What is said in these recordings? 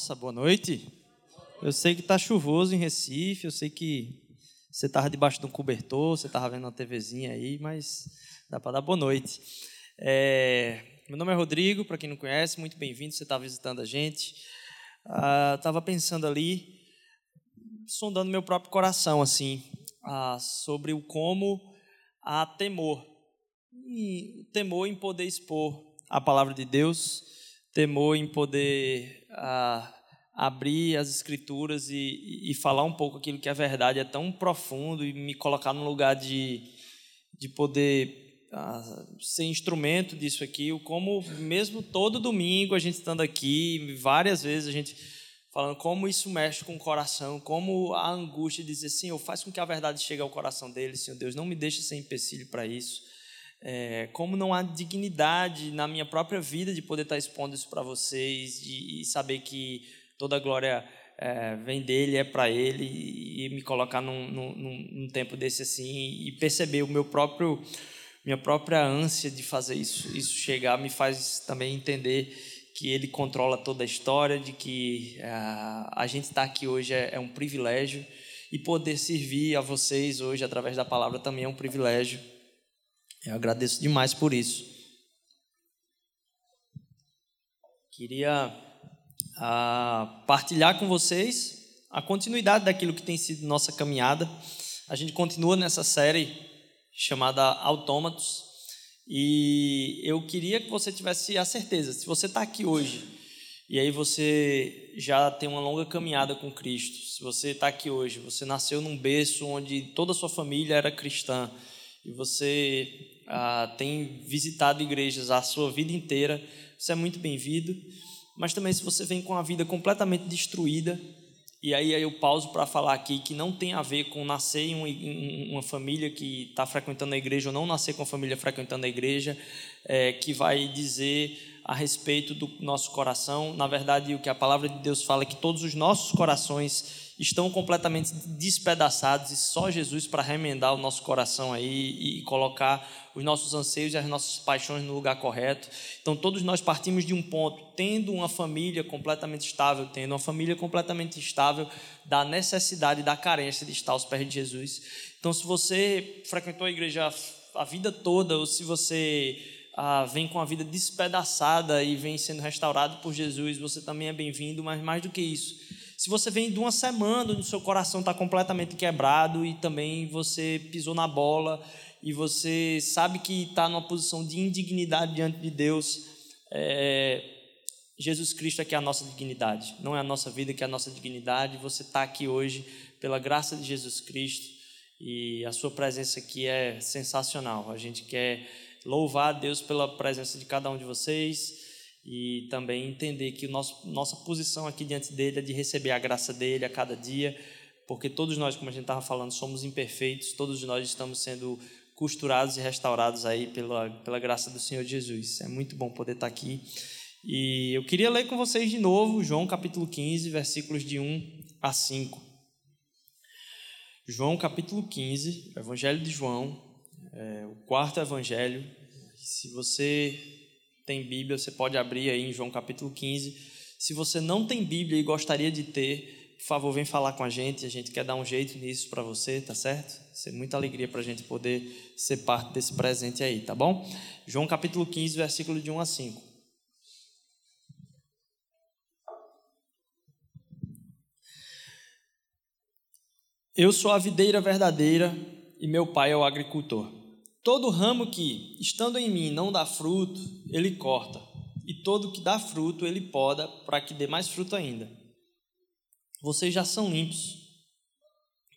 Nossa, boa noite. Eu sei que está chuvoso em Recife, eu sei que você estava debaixo de um cobertor, você estava vendo uma TVzinha aí, mas dá para dar boa noite. É, meu nome é Rodrigo, para quem não conhece, muito bem-vindo, você está visitando a gente. Estava ah, pensando ali, sondando meu próprio coração, assim, ah, sobre o como há temor. E temor em poder expor a palavra de Deus, temor em poder ah, abrir as escrituras e, e, falar um pouco aquilo que é verdade, é tão profundo e me colocar num lugar de, de poder ah, ser instrumento disso aqui, como mesmo todo domingo a gente estando aqui, várias vezes a gente falando como isso mexe com o coração, como a angústia de dizer, Senhor, faz com que a verdade chegue ao coração dele, Senhor Deus, não me deixe ser empecilho para isso. É, como não há dignidade na minha própria vida de poder estar expondo isso para vocês e, e, saber que toda a glória é, vem dele, é para ele, e, me colocar num, num, num, tempo desse assim e perceber o meu próprio minha própria ânsia de fazer isso, isso chegar me faz também entender que Ele controla toda a história, de que uh, a gente estar tá aqui hoje é, é um privilégio e poder servir a vocês hoje através da palavra também é um privilégio. Eu agradeço demais por isso. Queria uh, partilhar com vocês a continuidade daquilo que tem sido nossa caminhada. A gente continua nessa série chamada Autômatos. E eu queria que você tivesse a certeza, se você está aqui hoje e aí você já tem uma longa caminhada com Cristo, se você está aqui hoje, você nasceu num berço onde toda a sua família era cristã e você ah, tem visitado igrejas a sua vida inteira, você é muito bem-vindo. Mas também se você vem com a vida completamente destruída, e aí eu pauso para falar aqui que não tem a ver com nascer em, um, em uma família que está frequentando a igreja ou não nascer com a família frequentando a igreja, é, que vai dizer a respeito do nosso coração. Na verdade, o que a palavra de Deus fala é que todos os nossos corações estão completamente despedaçados e só Jesus para remendar o nosso coração aí e colocar os nossos anseios e as nossas paixões no lugar correto. Então, todos nós partimos de um ponto, tendo uma família completamente estável, tendo uma família completamente estável, da necessidade, da carência de estar aos pés de Jesus. Então, se você frequentou a igreja a vida toda, ou se você ah, vem com a vida despedaçada e vem sendo restaurado por Jesus, você também é bem-vindo, mas mais do que isso. Se você vem de uma semana onde o seu coração está completamente quebrado e também você pisou na bola e você sabe que está numa posição de indignidade diante de Deus, é, Jesus Cristo é que é a nossa dignidade, não é a nossa vida que é a nossa dignidade. Você está aqui hoje pela graça de Jesus Cristo e a sua presença aqui é sensacional. A gente quer louvar a Deus pela presença de cada um de vocês e também entender que nosso, nossa posição aqui diante dele é de receber a graça dele a cada dia, porque todos nós, como a gente estava falando, somos imperfeitos, todos nós estamos sendo costurados e restaurados aí pela, pela graça do Senhor Jesus. É muito bom poder estar aqui. E eu queria ler com vocês de novo João capítulo 15, versículos de 1 a 5. João capítulo 15, Evangelho de João, é, o quarto evangelho. Se você tem Bíblia, você pode abrir aí em João capítulo 15. Se você não tem Bíblia e gostaria de ter, por favor, vem falar com a gente, a gente quer dar um jeito nisso para você, tá certo? Ser muita alegria para a gente poder ser parte desse presente aí, tá bom? João capítulo 15, versículo de 1 a 5. Eu sou a videira verdadeira e meu pai é o agricultor. Todo ramo que, estando em mim, não dá fruto, ele corta, e todo que dá fruto, ele poda, para que dê mais fruto ainda vocês já são limpos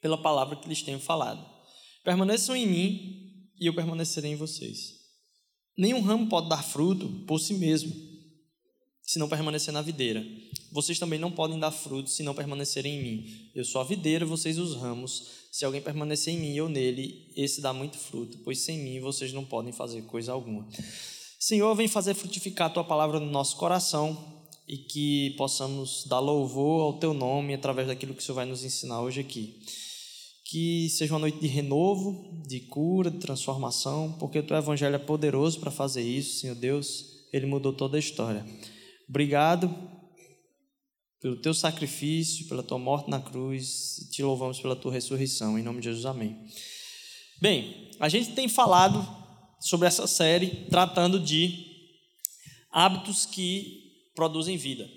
pela palavra que lhes tenho falado. Permaneçam em mim e eu permanecerei em vocês. Nenhum ramo pode dar fruto por si mesmo, se não permanecer na videira. Vocês também não podem dar fruto se não permanecerem em mim. Eu sou a videira, vocês os ramos. Se alguém permanecer em mim ou nele, esse dá muito fruto, pois sem mim vocês não podem fazer coisa alguma. Senhor, vem fazer frutificar a tua palavra no nosso coração e que possamos dar louvor ao teu nome através daquilo que o Senhor vai nos ensinar hoje aqui. Que seja uma noite de renovo, de cura, de transformação, porque o teu evangelho é poderoso para fazer isso, Senhor Deus, ele mudou toda a história. Obrigado pelo teu sacrifício, pela tua morte na cruz, e te louvamos pela tua ressurreição. Em nome de Jesus, amém. Bem, a gente tem falado sobre essa série tratando de hábitos que produzem vida.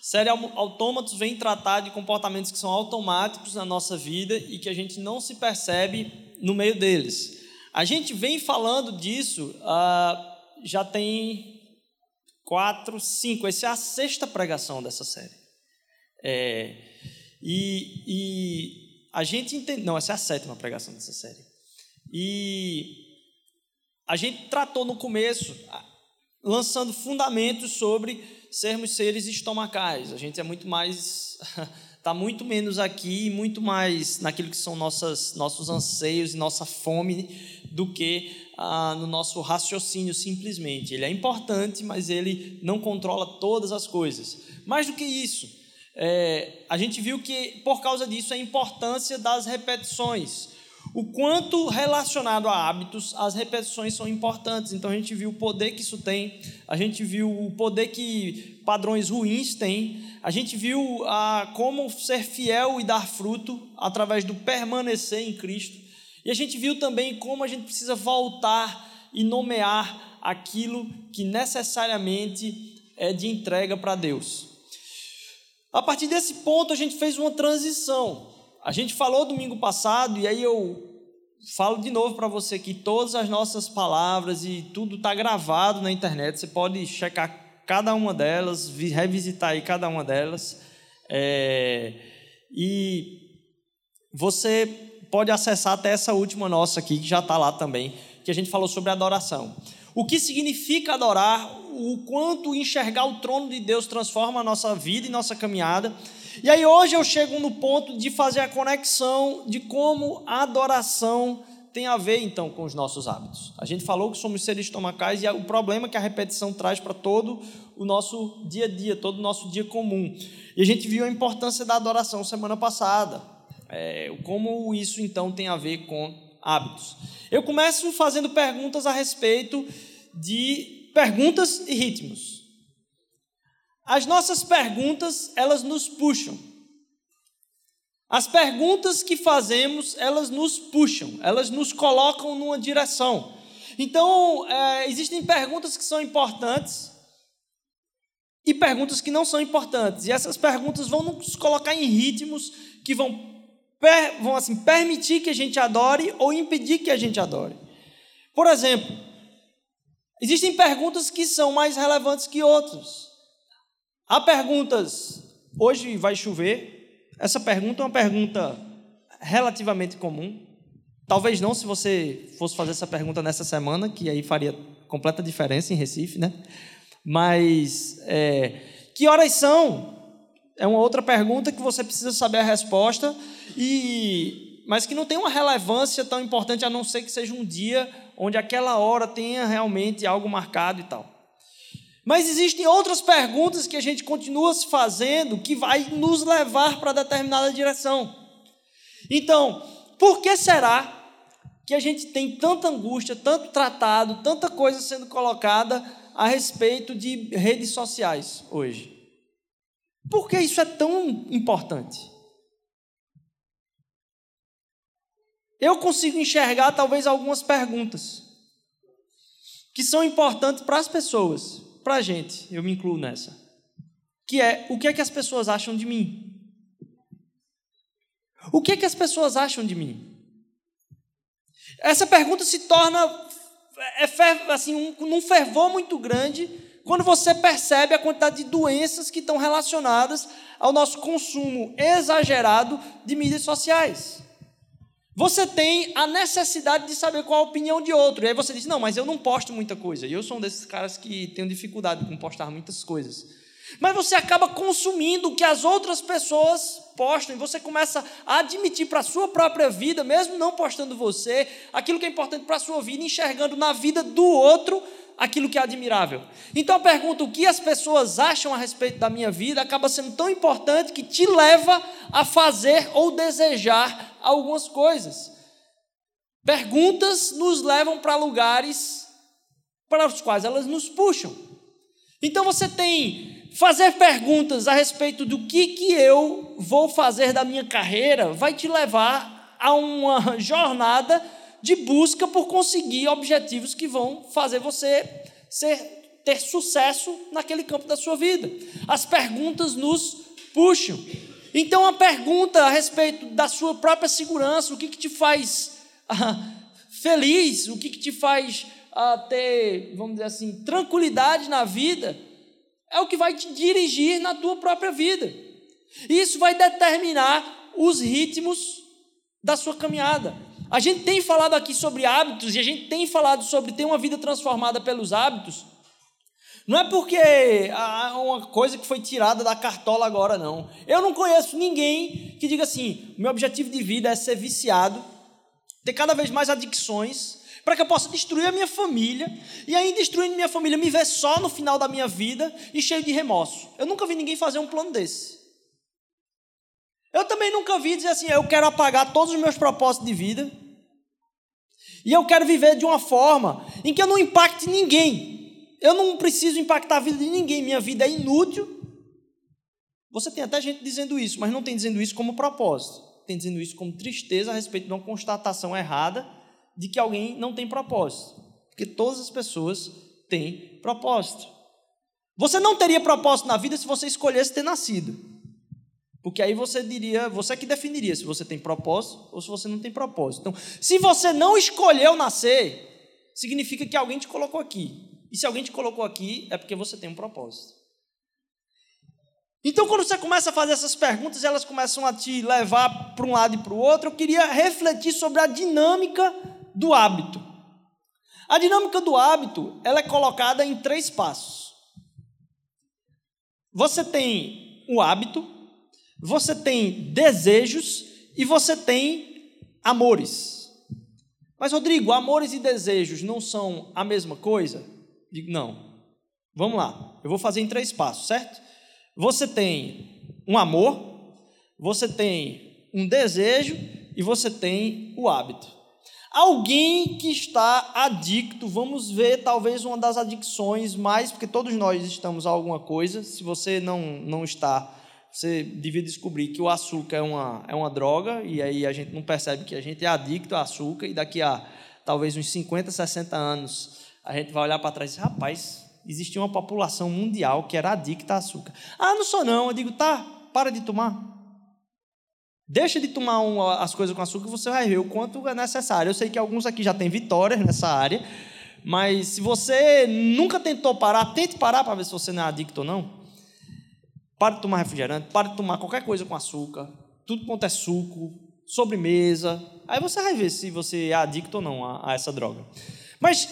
Série Autômatos vem tratar de comportamentos que são automáticos na nossa vida e que a gente não se percebe no meio deles. A gente vem falando disso uh, já tem quatro, cinco. Essa é a sexta pregação dessa série. É, e, e, a gente entende. Não, essa é a sétima pregação dessa série. E a gente tratou no começo, lançando fundamentos sobre sermos seres estomacais. A gente é muito mais. Está muito menos aqui, muito mais naquilo que são nossas, nossos anseios e nossa fome do que ah, no nosso raciocínio simplesmente. Ele é importante, mas ele não controla todas as coisas. Mais do que isso, é, a gente viu que por causa disso a importância das repetições. O quanto relacionado a hábitos, as repetições são importantes. Então a gente viu o poder que isso tem, a gente viu o poder que padrões ruins têm, a gente viu ah, como ser fiel e dar fruto através do permanecer em Cristo. E a gente viu também como a gente precisa voltar e nomear aquilo que necessariamente é de entrega para Deus. A partir desse ponto, a gente fez uma transição. A gente falou domingo passado, e aí eu falo de novo para você que todas as nossas palavras e tudo está gravado na internet. Você pode checar cada uma delas, revisitar aí cada uma delas. É, e você pode acessar até essa última nossa aqui, que já está lá também, que a gente falou sobre adoração. O que significa adorar, o quanto enxergar o trono de Deus transforma a nossa vida e nossa caminhada e aí hoje eu chego no ponto de fazer a conexão de como a adoração tem a ver então com os nossos hábitos. A gente falou que somos seres estomacais e o problema que a repetição traz para todo o nosso dia a dia, todo o nosso dia comum. E a gente viu a importância da adoração semana passada, é, como isso então tem a ver com hábitos. Eu começo fazendo perguntas a respeito de perguntas e ritmos. As nossas perguntas, elas nos puxam. As perguntas que fazemos, elas nos puxam, elas nos colocam numa direção. Então, é, existem perguntas que são importantes e perguntas que não são importantes. E essas perguntas vão nos colocar em ritmos que vão, per, vão assim, permitir que a gente adore ou impedir que a gente adore. Por exemplo, existem perguntas que são mais relevantes que outras. Há perguntas, hoje vai chover? Essa pergunta é uma pergunta relativamente comum. Talvez não se você fosse fazer essa pergunta nessa semana, que aí faria completa diferença em Recife, né? Mas é, que horas são? É uma outra pergunta que você precisa saber a resposta e mas que não tem uma relevância tão importante a não ser que seja um dia onde aquela hora tenha realmente algo marcado e tal. Mas existem outras perguntas que a gente continua se fazendo que vai nos levar para determinada direção. Então, por que será que a gente tem tanta angústia, tanto tratado, tanta coisa sendo colocada a respeito de redes sociais hoje? Por que isso é tão importante? Eu consigo enxergar talvez algumas perguntas que são importantes para as pessoas para a gente, eu me incluo nessa, que é o que é que as pessoas acham de mim? O que é que as pessoas acham de mim? Essa pergunta se torna é, assim, um, num fervor muito grande quando você percebe a quantidade de doenças que estão relacionadas ao nosso consumo exagerado de mídias sociais. Você tem a necessidade de saber qual a opinião de outro. E aí você diz: Não, mas eu não posto muita coisa. E eu sou um desses caras que tenho dificuldade com postar muitas coisas. Mas você acaba consumindo o que as outras pessoas postam. E você começa a admitir para a sua própria vida, mesmo não postando você, aquilo que é importante para a sua vida, enxergando na vida do outro aquilo que é admirável. Então a pergunta, o que as pessoas acham a respeito da minha vida, acaba sendo tão importante que te leva a fazer ou desejar algumas coisas. Perguntas nos levam para lugares para os quais elas nos puxam. Então você tem fazer perguntas a respeito do que, que eu vou fazer da minha carreira vai te levar a uma jornada de busca por conseguir objetivos que vão fazer você ser, ter sucesso naquele campo da sua vida. As perguntas nos puxam. Então, a pergunta a respeito da sua própria segurança, o que, que te faz ah, feliz, o que, que te faz ah, ter, vamos dizer assim, tranquilidade na vida, é o que vai te dirigir na tua própria vida. Isso vai determinar os ritmos da sua caminhada. A gente tem falado aqui sobre hábitos e a gente tem falado sobre ter uma vida transformada pelos hábitos. Não é porque é uma coisa que foi tirada da cartola agora, não. Eu não conheço ninguém que diga assim: meu objetivo de vida é ser viciado, ter cada vez mais adicções, para que eu possa destruir a minha família, e aí, destruindo minha família, me ver só no final da minha vida e cheio de remorso. Eu nunca vi ninguém fazer um plano desse. Eu também nunca vi dizer assim: eu quero apagar todos os meus propósitos de vida e eu quero viver de uma forma em que eu não impacte ninguém. Eu não preciso impactar a vida de ninguém. Minha vida é inútil. Você tem até gente dizendo isso, mas não tem dizendo isso como propósito. Tem dizendo isso como tristeza a respeito de uma constatação errada de que alguém não tem propósito. Porque todas as pessoas têm propósito. Você não teria propósito na vida se você escolhesse ter nascido. Porque aí você diria, você que definiria se você tem propósito ou se você não tem propósito. Então, se você não escolheu nascer, significa que alguém te colocou aqui. E se alguém te colocou aqui, é porque você tem um propósito. Então, quando você começa a fazer essas perguntas, elas começam a te levar para um lado e para o outro, eu queria refletir sobre a dinâmica do hábito. A dinâmica do hábito, ela é colocada em três passos. Você tem o hábito, você tem desejos e você tem amores. Mas, Rodrigo, amores e desejos não são a mesma coisa? Digo, não. Vamos lá, eu vou fazer em três passos, certo? Você tem um amor, você tem um desejo e você tem o hábito. Alguém que está adicto, vamos ver talvez uma das adicções mais, porque todos nós estamos a alguma coisa, se você não, não está você devia descobrir que o açúcar é uma, é uma droga, e aí a gente não percebe que a gente é adicto a açúcar, e daqui a talvez uns 50, 60 anos, a gente vai olhar para trás e dizer, rapaz, existia uma população mundial que era adicta a açúcar. Ah, não sou não. Eu digo, tá, para de tomar. Deixa de tomar um, as coisas com açúcar, você vai ver o quanto é necessário. Eu sei que alguns aqui já têm vitórias nessa área, mas se você nunca tentou parar, tente parar para ver se você não é adicto ou não. Para de tomar refrigerante, para de tomar qualquer coisa com açúcar, tudo quanto é suco, sobremesa. Aí você vai ver se você é adicto ou não a, a essa droga. Mas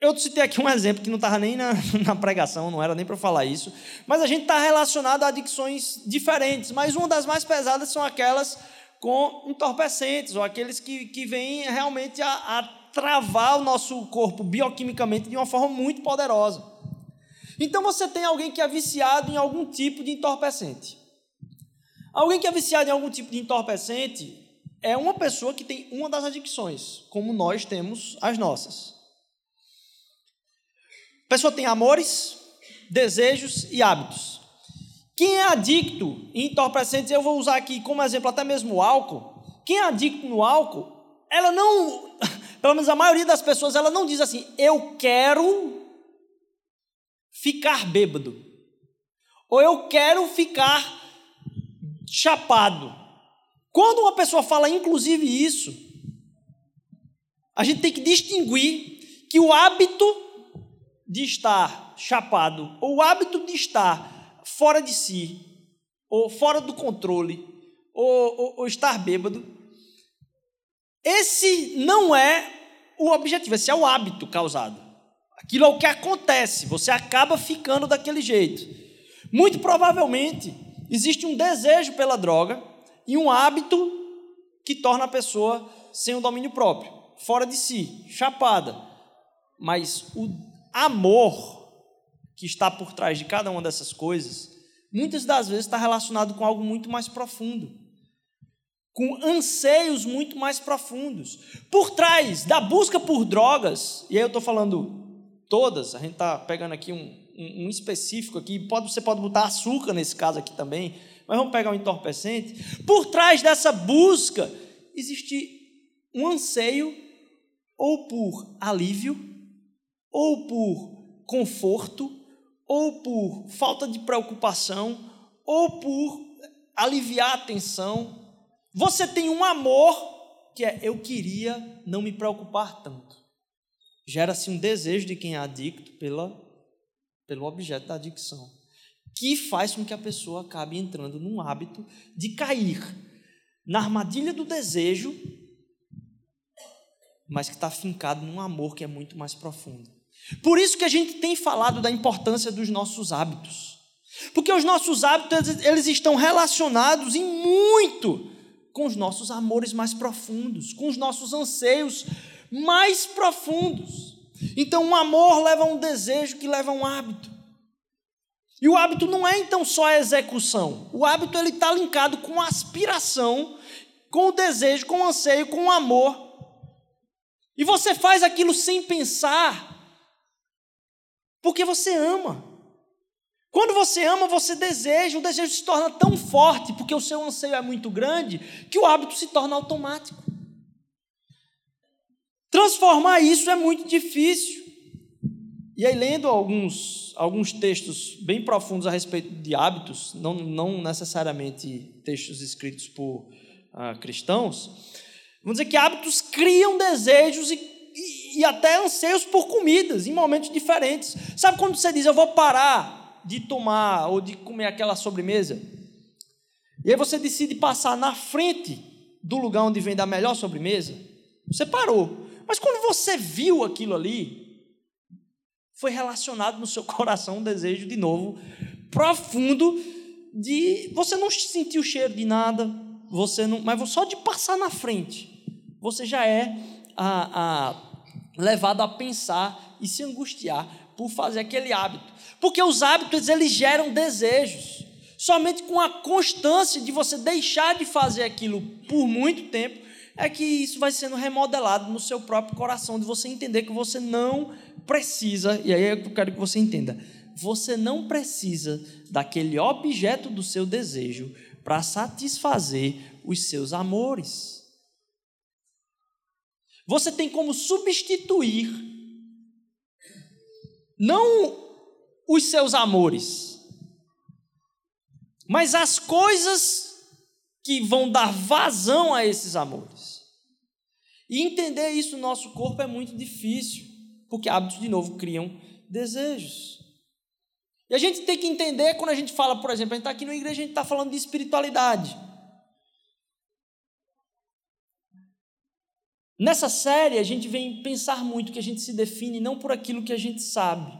eu citei aqui um exemplo que não estava nem na, na, pregação, não era nem para falar isso, mas a gente está relacionado a adicções diferentes, mas uma das mais pesadas são aquelas com entorpecentes, ou aqueles que, que vêm realmente a, a travar o nosso corpo bioquimicamente de uma forma muito poderosa. Então você tem alguém que é viciado em algum tipo de entorpecente. Alguém que é viciado em algum tipo de entorpecente é uma pessoa que tem uma das adicções, como nós temos as nossas. A pessoa tem amores, desejos e hábitos. Quem é adicto em entorpecentes, eu vou usar aqui como exemplo até mesmo o álcool. Quem é adicto no álcool, ela não, pelo menos a maioria das pessoas, ela não diz assim, eu quero ficar bêbado. Ou eu quero ficar chapado. Quando uma pessoa fala inclusive isso, a gente tem que distinguir que o hábito de estar chapado, ou o hábito de estar fora de si, ou fora do controle, ou, ou, ou estar bêbado, esse não é o objetivo, esse é o hábito causado. Aquilo é o que acontece, você acaba ficando daquele jeito. Muito provavelmente existe um desejo pela droga e um hábito que torna a pessoa sem o domínio próprio, fora de si, chapada. Mas o amor que está por trás de cada uma dessas coisas, muitas das vezes está relacionado com algo muito mais profundo, com anseios muito mais profundos. Por trás da busca por drogas, e aí eu estou falando todas, a gente está pegando aqui um, um, um específico aqui, pode, você pode botar açúcar nesse caso aqui também, mas vamos pegar um entorpecente. Por trás dessa busca existe um anseio ou por alívio, ou por conforto, ou por falta de preocupação, ou por aliviar a tensão. Você tem um amor que é eu queria não me preocupar tanto. Gera-se um desejo de quem é adicto pela, pelo objeto da adicção, que faz com que a pessoa acabe entrando num hábito de cair na armadilha do desejo, mas que está fincado num amor que é muito mais profundo. Por isso que a gente tem falado da importância dos nossos hábitos. Porque os nossos hábitos, eles estão relacionados em muito com os nossos amores mais profundos, com os nossos anseios mais profundos. Então, um amor leva a um desejo que leva a um hábito. E o hábito não é então só a execução. O hábito ele está linkado com a aspiração, com o desejo, com o anseio, com o amor. E você faz aquilo sem pensar, porque você ama. Quando você ama, você deseja, o desejo se torna tão forte, porque o seu anseio é muito grande, que o hábito se torna automático. Transformar isso é muito difícil. E aí, lendo alguns, alguns textos bem profundos a respeito de hábitos, não, não necessariamente textos escritos por ah, cristãos, vamos dizer que hábitos criam desejos e e, até anseios por comidas em momentos diferentes. Sabe quando você diz, eu vou parar de tomar ou de comer aquela sobremesa? E aí você decide passar na frente do lugar onde vem da melhor sobremesa? Você parou. Mas quando você viu aquilo ali, foi relacionado no seu coração um desejo de novo profundo de você não sentir o cheiro de nada, você não, mas só de passar na frente, você já é a, a levado a pensar e se angustiar por fazer aquele hábito. Porque os hábitos eles geram desejos. Somente com a constância de você deixar de fazer aquilo por muito tempo é que isso vai sendo remodelado no seu próprio coração, de você entender que você não precisa, e aí é eu quero que você entenda, você não precisa daquele objeto do seu desejo para satisfazer os seus amores. Você tem como substituir não os seus amores, mas as coisas que vão dar vazão a esses amores. E entender isso no nosso corpo é muito difícil, porque hábitos, de novo, criam desejos. E a gente tem que entender quando a gente fala, por exemplo, a gente está aqui na igreja, a gente está falando de espiritualidade. Nessa série, a gente vem pensar muito que a gente se define não por aquilo que a gente sabe.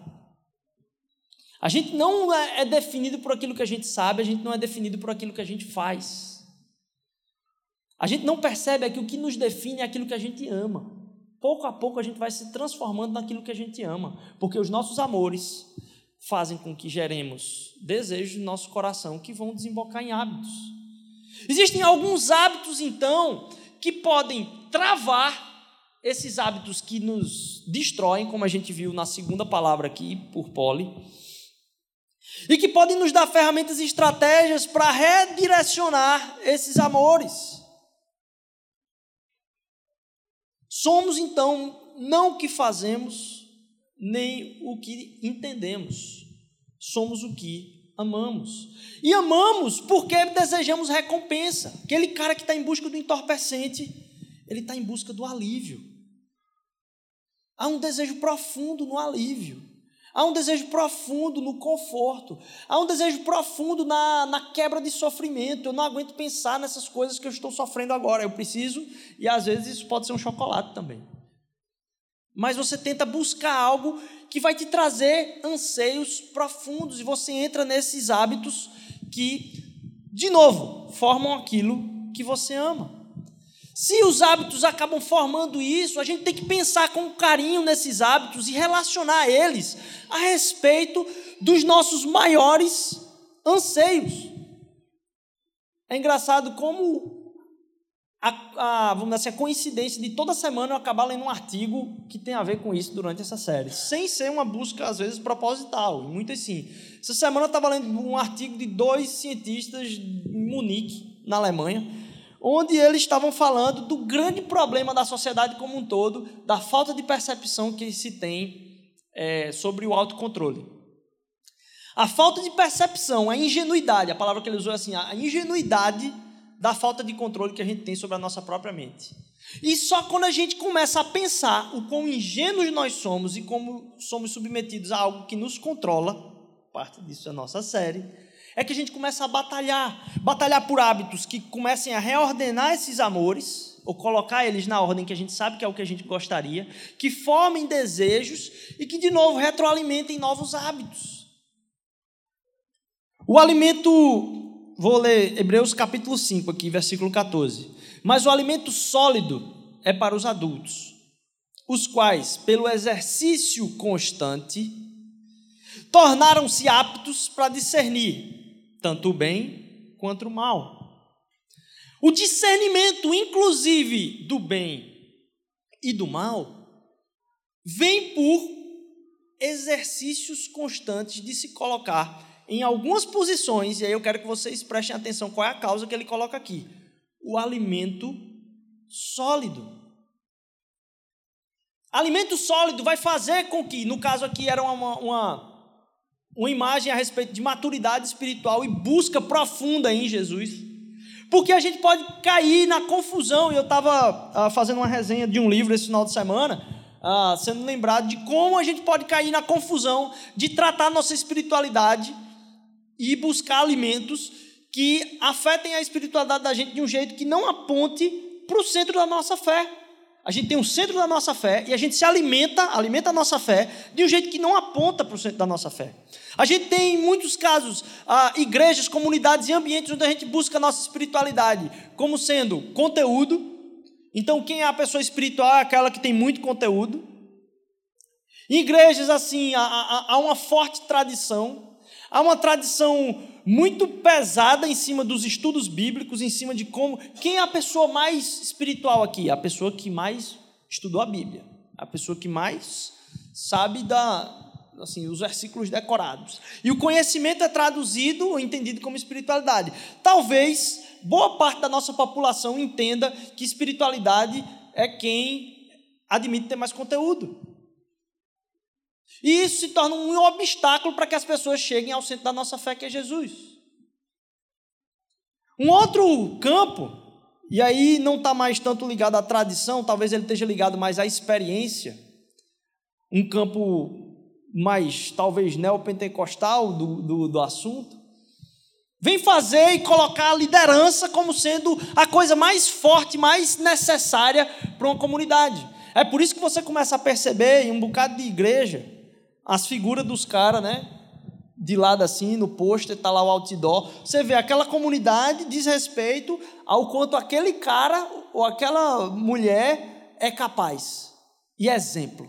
A gente não é, é definido por aquilo que a gente sabe, a gente não é definido por aquilo que a gente faz. A gente não percebe que o que nos define é aquilo que a gente ama. Pouco a pouco a gente vai se transformando naquilo que a gente ama, porque os nossos amores fazem com que geremos desejos no nosso coração que vão desembocar em hábitos. Existem alguns hábitos, então, que podem travar esses hábitos que nos destroem, como a gente viu na segunda palavra aqui, por Poli, e que podem nos dar ferramentas e estratégias para redirecionar esses amores. Somos então não o que fazemos, nem o que entendemos, somos o que amamos. E amamos porque desejamos recompensa. Aquele cara que está em busca do entorpecente, ele está em busca do alívio. Há um desejo profundo no alívio. Há um desejo profundo no conforto. Há um desejo profundo na, na quebra de sofrimento. Eu não aguento pensar nessas coisas que eu estou sofrendo agora. Eu preciso, e às vezes isso pode ser um chocolate também. Mas você tenta buscar algo que vai te trazer anseios profundos, e você entra nesses hábitos que, de novo, formam aquilo que você ama. Se os hábitos acabam formando isso, a gente tem que pensar com carinho nesses hábitos e relacionar eles a respeito dos nossos maiores anseios. É engraçado como a, a, vamos dizer assim, a coincidência de toda semana eu acabar lendo um artigo que tem a ver com isso durante essa série, sem ser uma busca, às vezes, proposital, e muitas sim. Essa semana eu estava lendo um artigo de dois cientistas em Munique, na Alemanha, onde eles estavam falando do grande problema da sociedade como um todo, da falta de percepção que se tem é, sobre o autocontrole. A falta de percepção, a ingenuidade, a palavra que ele usou é assim, a ingenuidade da falta de controle que a gente tem sobre a nossa própria mente. E só quando a gente começa a pensar o quão ingênuos nós somos e como somos submetidos a algo que nos controla, parte disso é a nossa série, é que a gente começa a batalhar, batalhar por hábitos que comecem a reordenar esses amores, ou colocar eles na ordem que a gente sabe que é o que a gente gostaria, que formem desejos e que, de novo, retroalimentem novos hábitos. O alimento vou ler Hebreus capítulo 5 aqui, versículo 14. Mas o alimento sólido é para os adultos, os quais, pelo exercício constante, tornaram-se aptos para discernir tanto o bem quanto o mal. O discernimento, inclusive, do bem e do mal, vem por exercícios constantes de se colocar em algumas posições, e aí eu quero que vocês prestem atenção qual é a causa que ele coloca aqui: o alimento sólido. Alimento sólido vai fazer com que, no caso aqui, era uma, uma, uma imagem a respeito de maturidade espiritual e busca profunda em Jesus. Porque a gente pode cair na confusão, eu estava ah, fazendo uma resenha de um livro esse final de semana, ah, sendo lembrado de como a gente pode cair na confusão de tratar nossa espiritualidade e buscar alimentos que afetem a espiritualidade da gente de um jeito que não aponte para o centro da nossa fé. A gente tem um centro da nossa fé e a gente se alimenta, alimenta a nossa fé de um jeito que não aponta para o centro da nossa fé. A gente tem, em muitos casos, ah, igrejas, comunidades e ambientes onde a gente busca a nossa espiritualidade como sendo conteúdo. Então, quem é a pessoa espiritual é aquela que tem muito conteúdo. Em igrejas, assim, há, há, há uma forte tradição Há uma tradição muito pesada em cima dos estudos bíblicos, em cima de como. Quem é a pessoa mais espiritual aqui? A pessoa que mais estudou a Bíblia. A pessoa que mais sabe da, assim, os versículos decorados. E o conhecimento é traduzido ou entendido como espiritualidade. Talvez boa parte da nossa população entenda que espiritualidade é quem admite ter mais conteúdo. E isso se torna um obstáculo para que as pessoas cheguem ao centro da nossa fé, que é Jesus. Um outro campo, e aí não está mais tanto ligado à tradição, talvez ele esteja ligado mais à experiência, um campo mais, talvez, neopentecostal do, do, do assunto, vem fazer e colocar a liderança como sendo a coisa mais forte, mais necessária para uma comunidade. É por isso que você começa a perceber em um bocado de igreja as figuras dos caras, né? De lado assim, no pôster, está lá o outdoor. Você vê aquela comunidade diz respeito ao quanto aquele cara ou aquela mulher é capaz. E exemplo.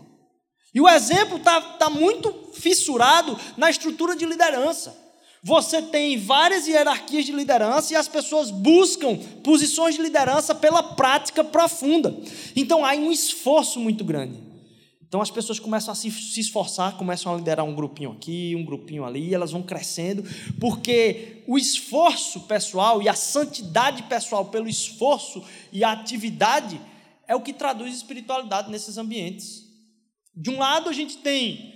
E o exemplo está tá muito fissurado na estrutura de liderança. Você tem várias hierarquias de liderança e as pessoas buscam posições de liderança pela prática profunda. Então há um esforço muito grande. Então as pessoas começam a se, se, esforçar, começam a liderar um grupinho aqui, um grupinho ali, elas vão crescendo, porque o esforço pessoal e a santidade pessoal pelo esforço e a atividade é o que traduz espiritualidade nesses ambientes. De um lado a gente tem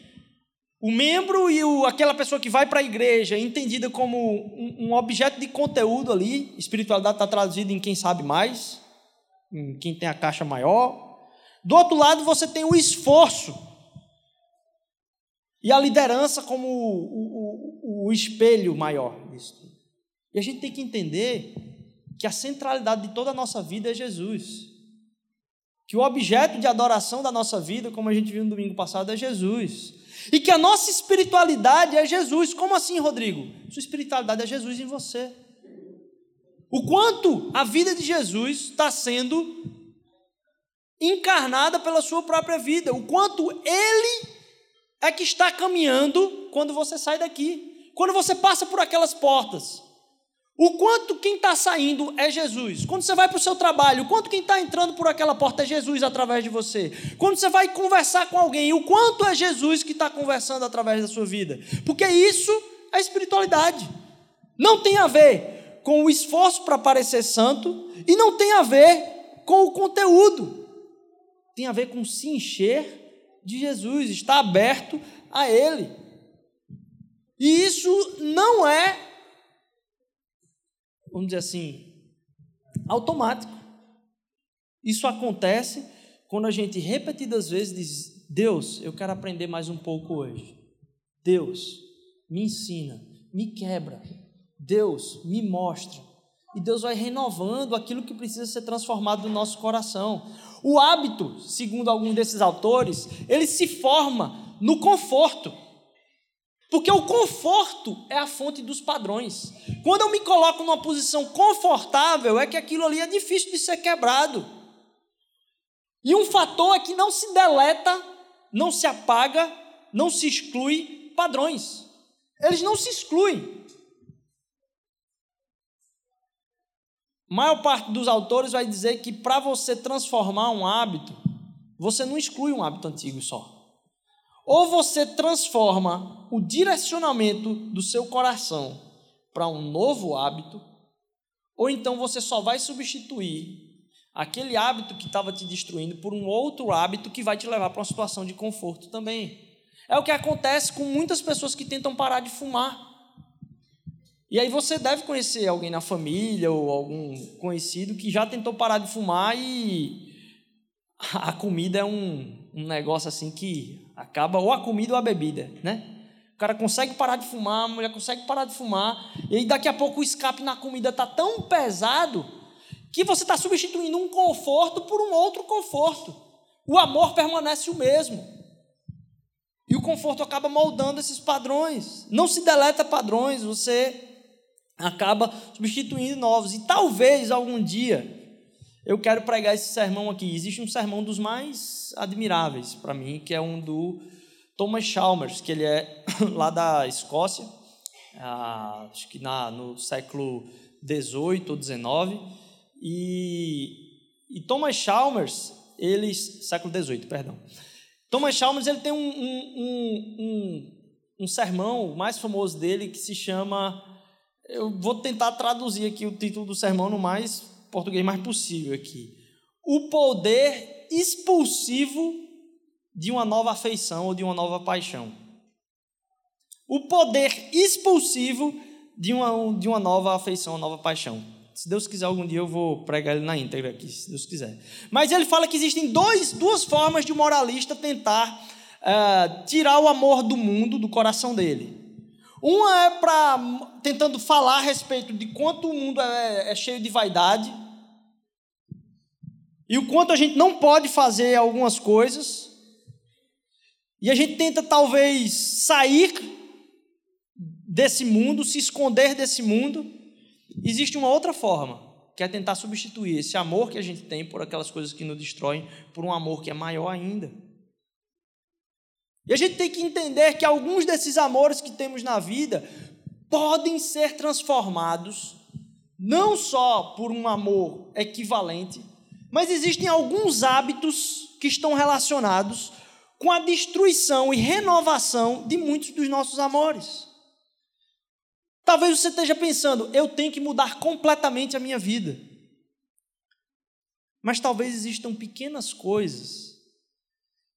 o membro e o, aquela pessoa que vai para a igreja, entendida como um, um objeto de conteúdo ali, espiritualidade está traduzida em quem sabe mais, em quem tem a caixa maior, do outro lado, você tem o esforço e a liderança como o, o, o espelho maior disso. E a gente tem que entender que a centralidade de toda a nossa vida é Jesus. Que o objeto de adoração da nossa vida, como a gente viu no domingo passado, é Jesus. E que a nossa espiritualidade é Jesus. Como assim, Rodrigo? Sua espiritualidade é Jesus em você. O quanto a vida de Jesus está sendo encarnada pela sua própria vida, o quanto ele é que está caminhando quando você sai daqui, quando você passa por aquelas portas. O quanto quem está saindo é Jesus. Quando você vai para o seu trabalho, o quanto quem está entrando por aquela porta é Jesus através de você. Quando você vai conversar com alguém, o quanto é Jesus que está conversando através da sua vida. Porque isso é espiritualidade. Não tem a ver com o esforço para parecer santo e não tem a ver com o conteúdo. Tem a ver com se encher de Jesus, estar aberto a Ele. E isso não é vamos dizer assim, automático. Isso acontece quando a gente repetidas vezes diz: Deus, eu quero aprender mais um pouco hoje. Deus, me ensina, me quebra. Deus, me mostra. E Deus vai renovando aquilo que precisa ser transformado no nosso coração. O hábito, segundo alguns desses autores, ele se forma no conforto. Porque o conforto é a fonte dos padrões. Quando eu me coloco numa posição confortável, é que aquilo ali é difícil de ser quebrado. E um fator é que não se deleta, não se apaga, não se exclui padrões. Eles não se excluem. Maior parte dos autores vai dizer que para você transformar um hábito, você não exclui um hábito antigo só. Ou você transforma o direcionamento do seu coração para um novo hábito, ou então você só vai substituir aquele hábito que estava te destruindo por um outro hábito que vai te levar para uma situação de conforto também. É o que acontece com muitas pessoas que tentam parar de fumar. E aí você deve conhecer alguém na família ou algum conhecido que já tentou parar de fumar e a comida é um, um negócio assim que acaba ou a comida ou a bebida, né? O cara consegue parar de fumar, a mulher consegue parar de fumar, e aí daqui a pouco o escape na comida está tão pesado que você está substituindo um conforto por um outro conforto. O amor permanece o mesmo. E o conforto acaba moldando esses padrões. Não se deleta padrões, você acaba substituindo novos. E talvez algum dia eu quero pregar esse sermão aqui. Existe um sermão dos mais admiráveis para mim, que é um do Thomas Chalmers, que ele é lá da Escócia, ah, acho que na, no século 18 ou 19. E, e Thomas Chalmers, ele, século 18, perdão. Thomas Chalmers ele tem um, um, um, um, sermão, o mais famoso dele, que se chama. Eu vou tentar traduzir aqui o título do sermão no mais português mais possível aqui. O poder expulsivo de uma nova afeição ou de uma nova paixão. O poder expulsivo de uma, de uma nova afeição, uma nova paixão. Se Deus quiser, algum dia eu vou pregar ele na íntegra aqui, se Deus quiser. Mas ele fala que existem dois, duas formas de um moralista tentar uh, tirar o amor do mundo do coração dele. Uma é para tentando falar a respeito de quanto o mundo é, é cheio de vaidade, e o quanto a gente não pode fazer algumas coisas, e a gente tenta talvez sair desse mundo, se esconder desse mundo. Existe uma outra forma, que é tentar substituir esse amor que a gente tem por aquelas coisas que nos destroem, por um amor que é maior ainda. E a gente tem que entender que alguns desses amores que temos na vida podem ser transformados não só por um amor equivalente, mas existem alguns hábitos que estão relacionados com a destruição e renovação de muitos dos nossos amores. Talvez você esteja pensando, eu tenho que mudar completamente a minha vida. Mas talvez existam pequenas coisas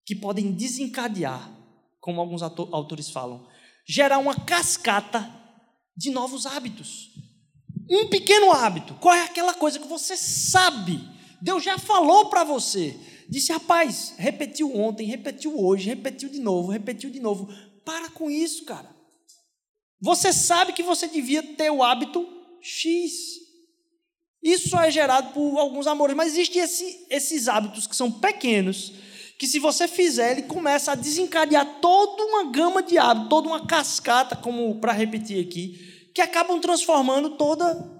que podem desencadear, como alguns autores falam, gerar uma cascata de novos hábitos. Um pequeno hábito, qual é aquela coisa que você sabe Deus já falou para você. Disse, rapaz, repetiu ontem, repetiu hoje, repetiu de novo, repetiu de novo. Para com isso, cara. Você sabe que você devia ter o hábito X. Isso só é gerado por alguns amores, mas existem esse, esses hábitos que são pequenos, que se você fizer, ele começa a desencadear toda uma gama de hábitos, toda uma cascata, como para repetir aqui, que acabam transformando toda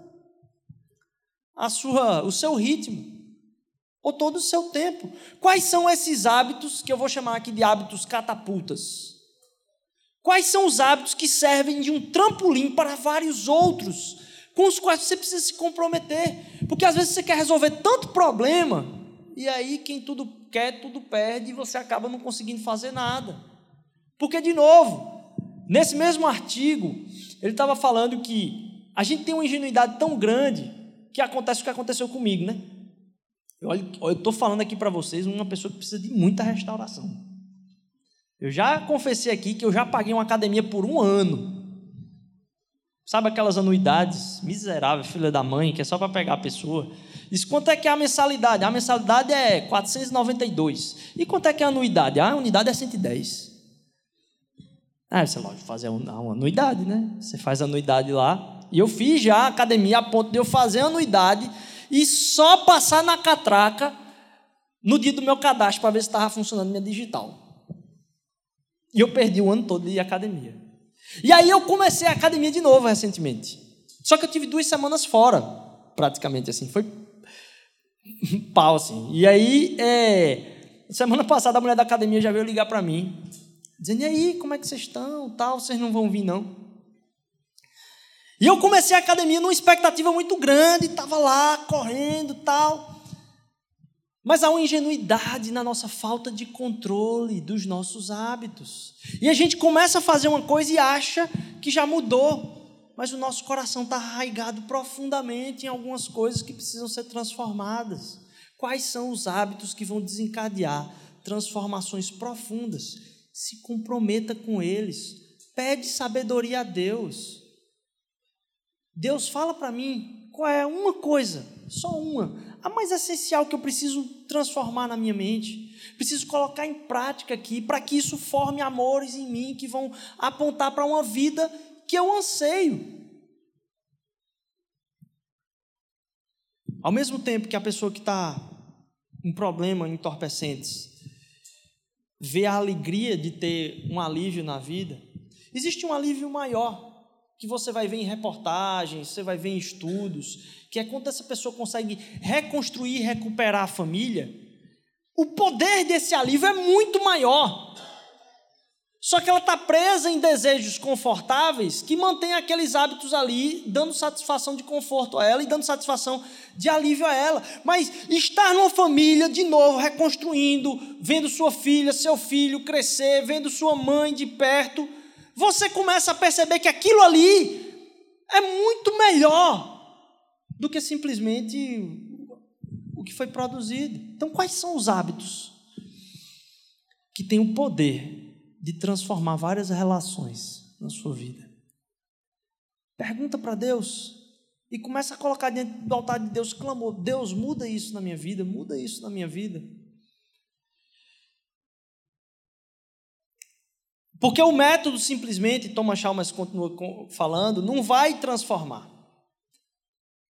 a sua, o seu ritmo ou todo o seu tempo. Quais são esses hábitos que eu vou chamar aqui de hábitos catapultas? Quais são os hábitos que servem de um trampolim para vários outros, com os quais você precisa se comprometer. Porque às vezes você quer resolver tanto problema, e aí quem tudo quer, tudo perde, e você acaba não conseguindo fazer nada. Porque, de novo, nesse mesmo artigo, ele estava falando que a gente tem uma ingenuidade tão grande que acontece o que aconteceu comigo, né? Eu estou falando aqui para vocês uma pessoa que precisa de muita restauração. Eu já confessei aqui que eu já paguei uma academia por um ano. Sabe aquelas anuidades miseráveis, filha da mãe, que é só para pegar a pessoa? Diz quanto é que é a mensalidade? A mensalidade é 492. E quanto é que é a anuidade? A anuidade é 110. Ah, você pode fazer uma anuidade, né? Você faz a anuidade lá. E eu fiz já a academia a ponto de eu fazer a anuidade e só passar na catraca no dia do meu cadastro para ver se estava funcionando minha digital. E eu perdi o ano todo de academia. E aí eu comecei a academia de novo recentemente. Só que eu tive duas semanas fora, praticamente assim. Foi pau assim. E aí, é... semana passada a mulher da academia já veio ligar para mim, dizendo: "E aí, como é que vocês estão? Tal, vocês não vão vir não?" E eu comecei a academia numa expectativa muito grande, estava lá correndo, tal. Mas há uma ingenuidade na nossa falta de controle dos nossos hábitos. E a gente começa a fazer uma coisa e acha que já mudou, mas o nosso coração está arraigado profundamente em algumas coisas que precisam ser transformadas. Quais são os hábitos que vão desencadear transformações profundas? Se comprometa com eles. Pede sabedoria a Deus. Deus fala para mim qual é uma coisa, só uma, a mais essencial que eu preciso transformar na minha mente, preciso colocar em prática aqui, para que isso forme amores em mim que vão apontar para uma vida que eu anseio. Ao mesmo tempo que a pessoa que está um problema entorpecentes vê a alegria de ter um alívio na vida, existe um alívio maior que você vai ver em reportagens, você vai ver em estudos, que é quando essa pessoa consegue reconstruir, recuperar a família, o poder desse alívio é muito maior. Só que ela está presa em desejos confortáveis que mantém aqueles hábitos ali, dando satisfação de conforto a ela e dando satisfação de alívio a ela. Mas estar numa família, de novo, reconstruindo, vendo sua filha, seu filho crescer, vendo sua mãe de perto, você começa a perceber que aquilo ali é muito melhor do que simplesmente o que foi produzido. Então, quais são os hábitos que têm o poder de transformar várias relações na sua vida? Pergunta para Deus e começa a colocar dentro do altar de Deus clamor: Deus, muda isso na minha vida, muda isso na minha vida. Porque o método simplesmente, Thomas Chalmers continua falando, não vai transformar.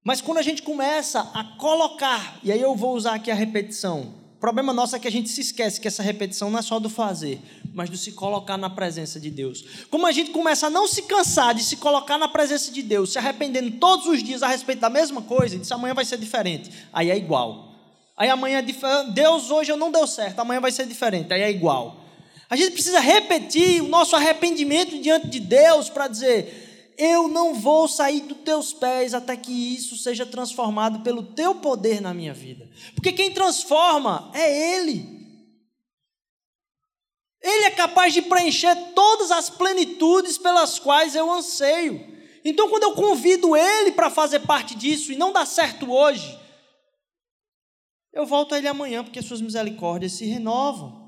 Mas quando a gente começa a colocar, e aí eu vou usar aqui a repetição, problema nosso é que a gente se esquece que essa repetição não é só do fazer, mas do se colocar na presença de Deus. Como a gente começa a não se cansar de se colocar na presença de Deus, se arrependendo todos os dias a respeito da mesma coisa, e diz amanhã vai ser diferente, aí é igual. Aí amanhã é diferente, Deus hoje eu não deu certo, amanhã vai ser diferente, aí é igual. A gente precisa repetir o nosso arrependimento diante de Deus para dizer: eu não vou sair dos teus pés até que isso seja transformado pelo teu poder na minha vida. Porque quem transforma é Ele. Ele é capaz de preencher todas as plenitudes pelas quais eu anseio. Então, quando eu convido Ele para fazer parte disso e não dá certo hoje, eu volto a Ele amanhã, porque Suas misericórdias se renovam.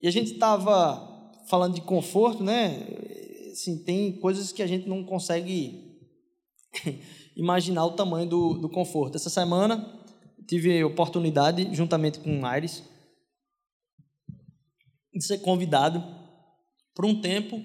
E a gente estava falando de conforto, né? Assim, tem coisas que a gente não consegue imaginar o tamanho do, do conforto. Essa semana tive a oportunidade, juntamente com o Aires, de ser convidado por um tempo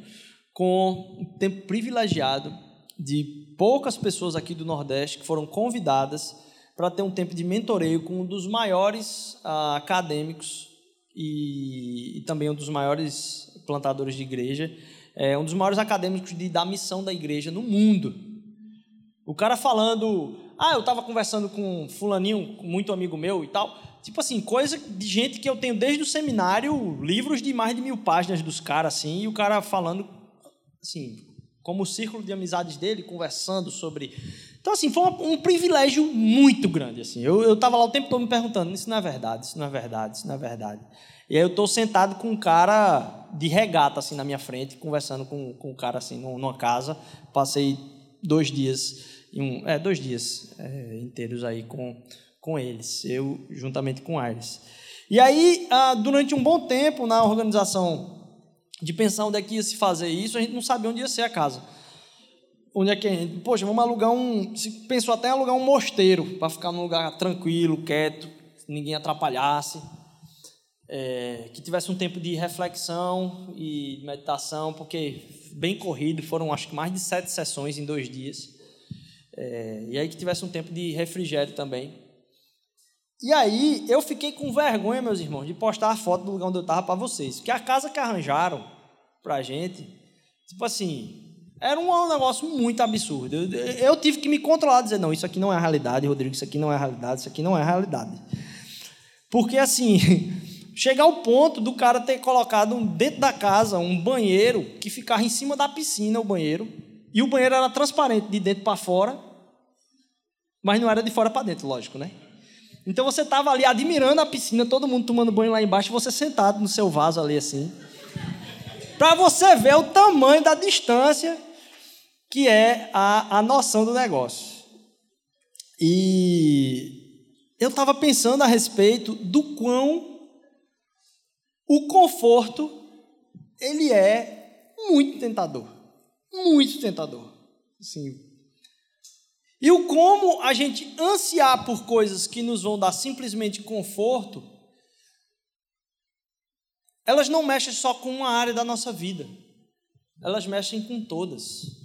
com um tempo privilegiado de poucas pessoas aqui do Nordeste que foram convidadas para ter um tempo de mentoreio com um dos maiores ah, acadêmicos e, e, também um dos maiores plantadores de igreja, é um dos maiores acadêmicos de, da missão da igreja no mundo. O cara falando, ah, eu estava conversando com fulaninho, muito amigo meu e tal, tipo assim, coisa de gente que eu tenho desde o seminário, livros de mais de mil páginas dos caras, assim, e o cara falando, assim, como o círculo de amizades dele, conversando sobre. Então, assim, foi um, privilégio muito grande. Assim. Eu estava lá o tempo todo me perguntando: isso não é verdade, isso não é verdade, isso não é verdade. E aí eu estou sentado com um cara de regata, assim, na minha frente, conversando com, com um cara, assim, numa casa. Passei dois dias, um, é, dois dias é, inteiros aí com, com eles, eu juntamente com Aires. E aí, ah, durante um bom tempo na organização de pensar onde é que ia se fazer isso, a gente não sabia onde ia ser a casa. Onde é que a gente, poxa, vamos alugar um, pensou até em alugar um mosteiro para ficar num lugar tranquilo, quieto, ninguém atrapalhasse, é, que tivesse um tempo de reflexão e meditação, porque bem corrido, foram acho que mais de sete sessões em dois dias, é, e aí que tivesse um tempo de refrigério também. E aí eu fiquei com vergonha, meus irmãos, de postar a foto do lugar onde eu estava para vocês. Porque a casa que arranjaram para gente, tipo assim, era um negócio muito absurdo. Eu, eu, tive que me controlar, dizer, não, isso aqui não é a realidade, Rodrigo, isso aqui não é a realidade, isso aqui não é a realidade. Porque assim, chegar ao ponto do cara ter colocado dentro da casa um banheiro que ficava em cima da piscina, o banheiro, e o banheiro era transparente de dentro para fora, mas não era de fora para dentro, lógico, né? Então você estava ali admirando a piscina, todo mundo tomando banho lá embaixo, você sentado no seu vaso ali assim. Para você ver o tamanho da distância que é a, a noção do negócio. E eu estava pensando a respeito do quão o conforto ele é muito tentador. Muito tentador. Assim, e o como a gente ansiar por coisas que nos vão dar simplesmente conforto, elas não mexem só com uma área da nossa vida, elas mexem com todas.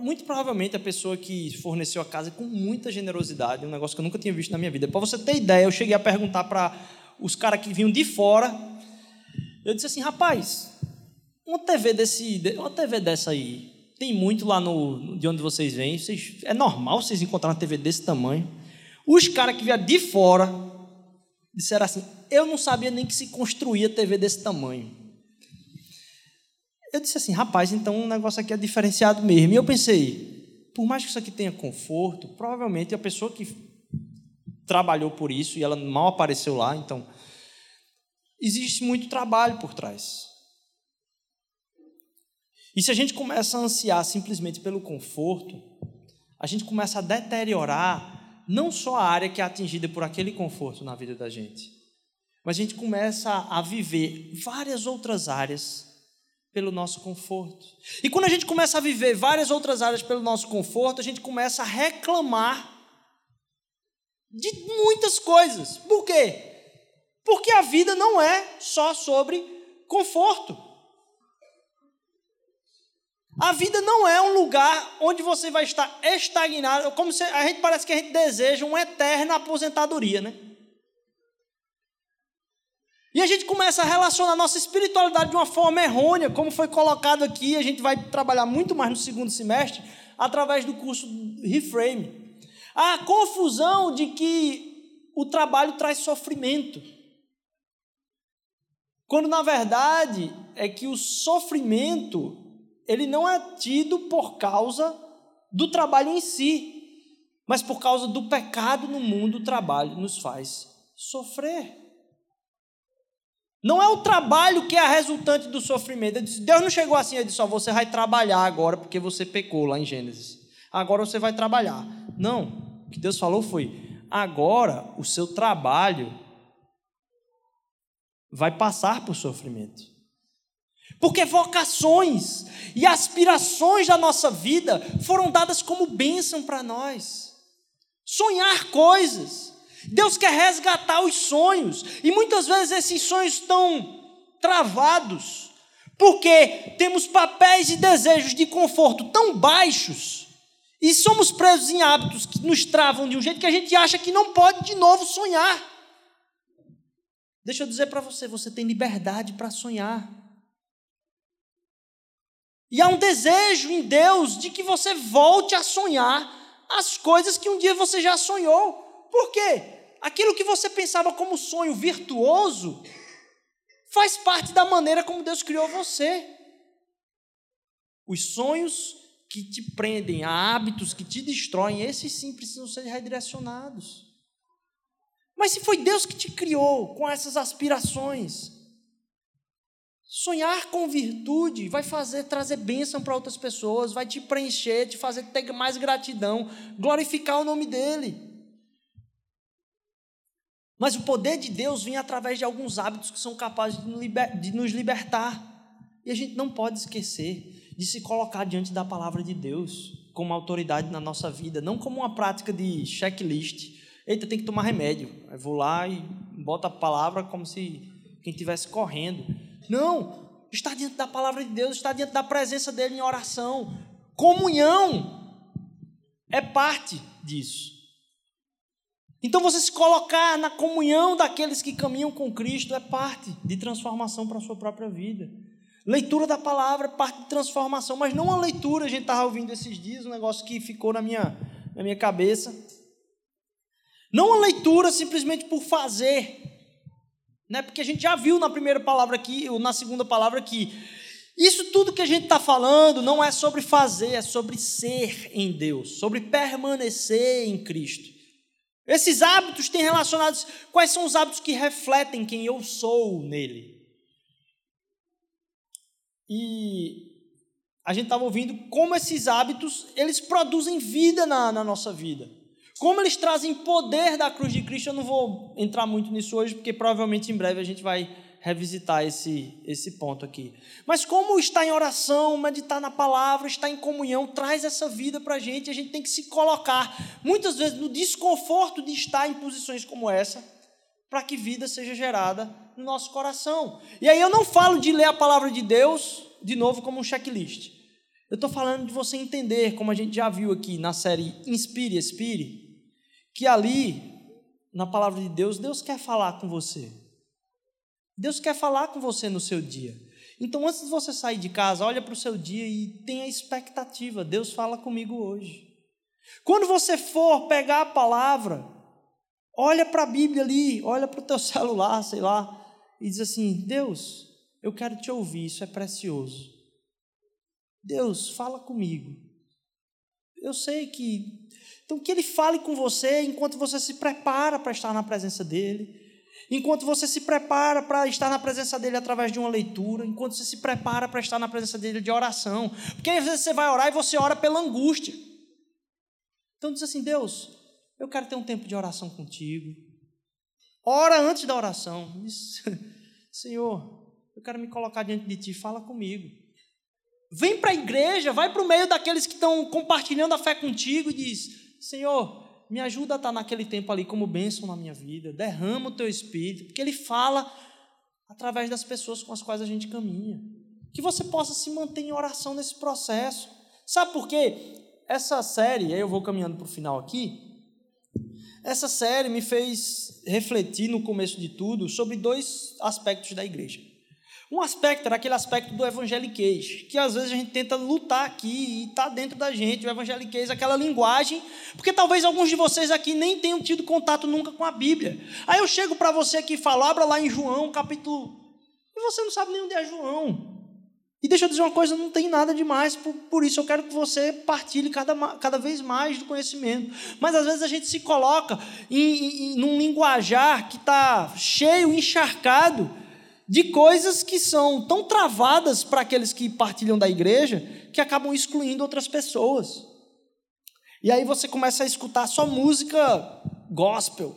Muito provavelmente a pessoa que forneceu a casa com muita generosidade, um negócio que eu nunca tinha visto na minha vida. Para você ter ideia, eu cheguei a perguntar para os caras que vinham de fora. Eu disse assim, rapaz, uma TV desse, uma TV dessa aí, tem muito lá no, de onde vocês vêm. Vocês, é normal vocês encontrarem uma TV desse tamanho. Os caras que vieram de fora disseram assim: Eu não sabia nem que se construía TV desse tamanho. Eu disse assim: Rapaz, então o negócio aqui é diferenciado mesmo. E eu pensei: Por mais que isso aqui tenha conforto, provavelmente a pessoa que trabalhou por isso e ela mal apareceu lá, então existe muito trabalho por trás. E se a gente começa a ansiar simplesmente pelo conforto, a gente começa a deteriorar não só a área que é atingida por aquele conforto na vida da gente, mas a gente começa a viver várias outras áreas pelo nosso conforto. E quando a gente começa a viver várias outras áreas pelo nosso conforto, a gente começa a reclamar de muitas coisas. Por quê? Porque a vida não é só sobre conforto. A vida não é um lugar onde você vai estar estagnado, como se a gente parece que a gente deseja uma eterna aposentadoria, né? E a gente começa a relacionar nossa espiritualidade de uma forma errônea, como foi colocado aqui, a gente vai trabalhar muito mais no segundo semestre, através do curso Reframe. A confusão de que o trabalho traz sofrimento. Quando na verdade é que o sofrimento ele não é tido por causa do trabalho em si, mas por causa do pecado no mundo, o trabalho nos faz sofrer. Não é o trabalho que é a resultante do sofrimento. Deus não chegou assim e disse: só você vai trabalhar agora porque você pecou lá em Gênesis. Agora você vai trabalhar. Não. O que Deus falou foi: agora o seu trabalho vai passar por sofrimento. Porque vocações e aspirações da nossa vida foram dadas como bênção para nós. Sonhar coisas. Deus quer resgatar os sonhos. E muitas vezes esses sonhos estão travados. Porque temos papéis e desejos de conforto tão baixos. E somos presos em hábitos que nos travam de um jeito que a gente acha que não pode de novo sonhar. Deixa eu dizer para você: você tem liberdade para sonhar. E há um desejo em Deus de que você volte a sonhar as coisas que um dia você já sonhou. Por quê? Aquilo que você pensava como sonho virtuoso faz parte da maneira como Deus criou você. Os sonhos que te prendem a hábitos que te destroem, esses sim precisam ser redirecionados. Mas se foi Deus que te criou com essas aspirações, sonhar com virtude vai fazer trazer bênção para outras pessoas, vai te preencher, te fazer ter mais gratidão, glorificar o nome dele. Mas o poder de Deus vem através de alguns hábitos que são capazes de nos libertar. E a gente não pode esquecer de se colocar diante da palavra de Deus como autoridade na nossa vida, não como uma prática de checklist. Eita, tem que tomar remédio. Eu vou lá e boto a palavra como se quem estivesse correndo. Não, estar diante da palavra de Deus, estar diante da presença dele em oração. Comunhão é parte disso. Então você se colocar na comunhão daqueles que caminham com Cristo é parte de transformação para a sua própria vida. Leitura da palavra é parte de transformação, mas não a leitura, a gente estava ouvindo esses dias, um negócio que ficou na minha, na minha cabeça. Não a leitura simplesmente por fazer, né? porque a gente já viu na primeira palavra aqui, ou na segunda palavra aqui, isso tudo que a gente está falando não é sobre fazer, é sobre ser em Deus, sobre permanecer em Cristo. Esses hábitos têm relacionados. Quais são os hábitos que refletem quem eu sou nele? E a gente estava ouvindo como esses hábitos eles produzem vida na, na nossa vida. Como eles trazem poder da cruz de Cristo. Eu não vou entrar muito nisso hoje, porque provavelmente em breve a gente vai revisitar esse, esse ponto aqui. Mas como estar em oração, meditar na palavra, estar em comunhão, traz essa vida para a gente, a gente tem que se colocar, muitas vezes, no desconforto de estar em posições como essa, para que vida seja gerada no nosso coração. E aí eu não falo de ler a palavra de Deus, de novo, como um checklist. Eu estou falando de você entender, como a gente já viu aqui na série Inspire, Expire, que ali, na palavra de Deus, Deus quer falar com você. Deus quer falar com você no seu dia. Então, antes de você sair de casa, olha para o seu dia e tenha expectativa. Deus fala comigo hoje. Quando você for pegar a palavra, olha para a Bíblia ali, olha para o teu celular, sei lá, e diz assim: Deus, eu quero te ouvir, isso é precioso. Deus, fala comigo. Eu sei que. Então, que Ele fale com você enquanto você se prepara para estar na presença dele enquanto você se prepara para estar na presença dele através de uma leitura, enquanto você se prepara para estar na presença dele de oração. Porque às vezes você vai orar e você ora pela angústia. Então diz assim: Deus, eu quero ter um tempo de oração contigo. Ora antes da oração. Diz, Senhor, eu quero me colocar diante de ti, fala comigo. Vem para a igreja, vai para o meio daqueles que estão compartilhando a fé contigo e diz: Senhor, me ajuda a estar naquele tempo ali como bênção na minha vida, derrama o teu espírito, porque ele fala através das pessoas com as quais a gente caminha. Que você possa se manter em oração nesse processo. Sabe por quê? Essa série, aí eu vou caminhando para o final aqui, essa série me fez refletir no começo de tudo sobre dois aspectos da igreja. Um aspecto era aquele aspecto do evangeliquez, que às vezes a gente tenta lutar aqui e está dentro da gente, o evangeliquez, aquela linguagem, porque talvez alguns de vocês aqui nem tenham tido contato nunca com a Bíblia. Aí eu chego para você aqui e falo, abra lá em João, capítulo. E você não sabe nem onde é João. E deixa eu dizer uma coisa, não tem nada demais, por, por isso eu quero que você partilhe cada, cada vez mais do conhecimento. Mas às vezes a gente se coloca em, em, em num linguajar que está cheio, encharcado, de coisas que são tão travadas para aqueles que partilham da igreja que acabam excluindo outras pessoas. E aí você começa a escutar só música gospel,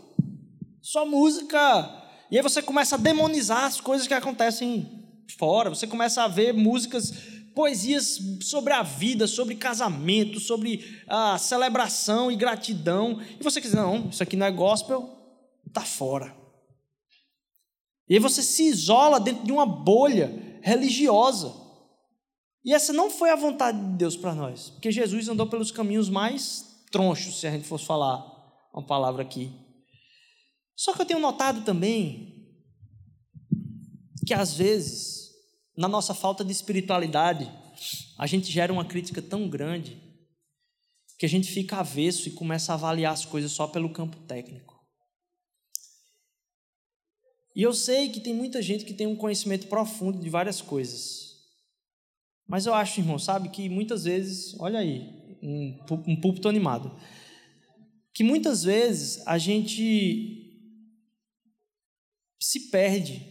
só música. E aí você começa a demonizar as coisas que acontecem fora, você começa a ver músicas, poesias sobre a vida, sobre casamento, sobre a celebração e gratidão. E você dizer, não, isso aqui não é gospel, está fora. E aí você se isola dentro de uma bolha religiosa. E essa não foi a vontade de Deus para nós, porque Jesus andou pelos caminhos mais tronchos, se a gente fosse falar uma palavra aqui. Só que eu tenho notado também que às vezes, na nossa falta de espiritualidade, a gente gera uma crítica tão grande que a gente fica avesso e começa a avaliar as coisas só pelo campo técnico. E eu sei que tem muita gente que tem um conhecimento profundo de várias coisas. Mas eu acho, irmão, sabe, que muitas vezes, olha aí, um, um púlpito animado, que muitas vezes a gente se perde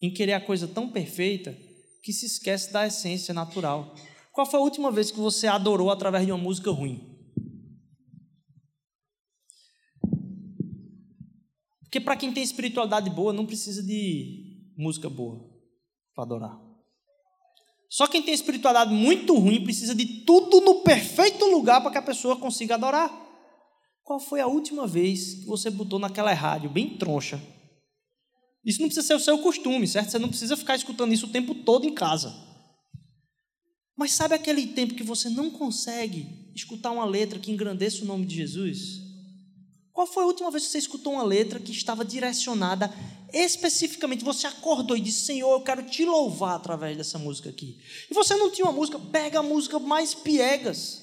em querer a coisa tão perfeita que se esquece da essência natural. Qual foi a última vez que você adorou através de uma música ruim? Porque para quem tem espiritualidade boa, não precisa de música boa para adorar. Só quem tem espiritualidade muito ruim precisa de tudo no perfeito lugar para que a pessoa consiga adorar. Qual foi a última vez que você botou naquela rádio bem troncha? Isso não precisa ser o seu costume, certo? Você não precisa ficar escutando isso o tempo todo em casa. Mas sabe aquele tempo que você não consegue escutar uma letra que engrandeça o nome de Jesus? Qual foi a última vez que você escutou uma letra que estava direcionada especificamente? Você acordou e disse: Senhor, eu quero te louvar através dessa música aqui. E você não tinha uma música, pega a música mais piegas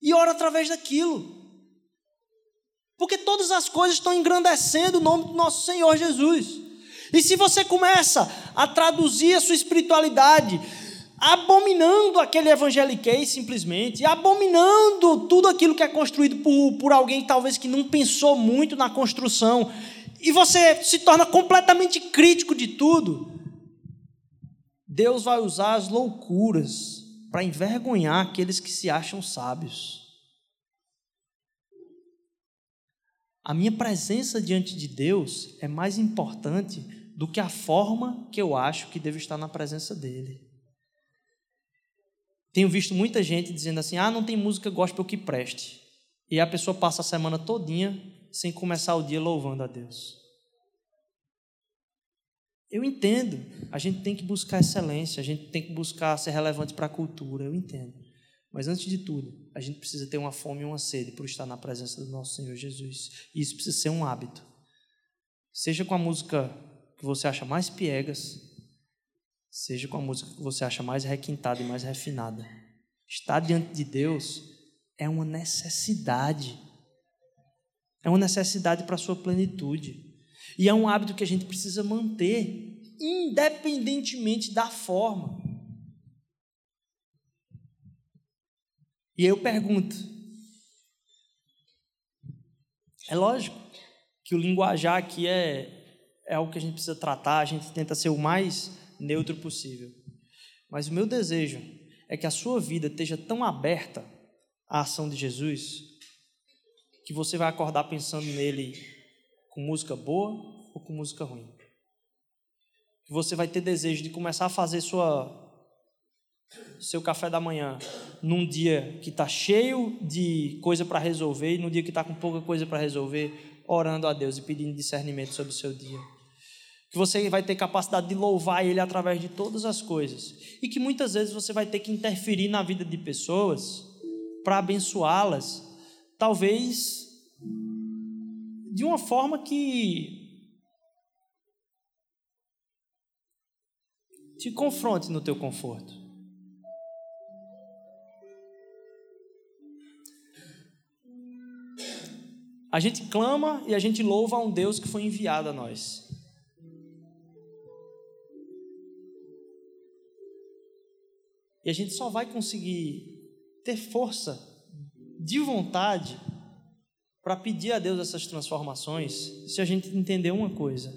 e ora através daquilo. Porque todas as coisas estão engrandecendo o nome do nosso Senhor Jesus. E se você começa a traduzir a sua espiritualidade abominando aquele evangeliquez simplesmente, abominando tudo aquilo que é construído por, por alguém talvez que não pensou muito na construção, e você se torna completamente crítico de tudo, Deus vai usar as loucuras para envergonhar aqueles que se acham sábios. A minha presença diante de Deus é mais importante do que a forma que eu acho que devo estar na presença dele. Tenho visto muita gente dizendo assim: ah, não tem música gospel que preste. E a pessoa passa a semana todinha sem começar o dia louvando a Deus. Eu entendo, a gente tem que buscar excelência, a gente tem que buscar ser relevante para a cultura, eu entendo. Mas antes de tudo, a gente precisa ter uma fome e uma sede por estar na presença do nosso Senhor Jesus. E isso precisa ser um hábito. Seja com a música que você acha mais piegas, seja com a música que você acha mais requintada e mais refinada. Estar diante de Deus é uma necessidade. É uma necessidade para a sua plenitude. E é um hábito que a gente precisa manter, independentemente da forma. E eu pergunto: é lógico que o linguajar aqui é, é algo que a gente precisa tratar, a gente tenta ser o mais neutro possível. Mas o meu desejo é que a sua vida esteja tão aberta à ação de Jesus que você vai acordar pensando nele com música boa ou com música ruim. Que você vai ter desejo de começar a fazer sua seu café da manhã num dia que está cheio de coisa para resolver e num dia que está com pouca coisa para resolver, orando a Deus e pedindo discernimento sobre o seu dia que você vai ter capacidade de louvar Ele através de todas as coisas, e que muitas vezes você vai ter que interferir na vida de pessoas para abençoá-las, talvez de uma forma que te confronte no teu conforto. A gente clama e a gente louva a um Deus que foi enviado a nós. E a gente só vai conseguir ter força de vontade para pedir a Deus essas transformações se a gente entender uma coisa: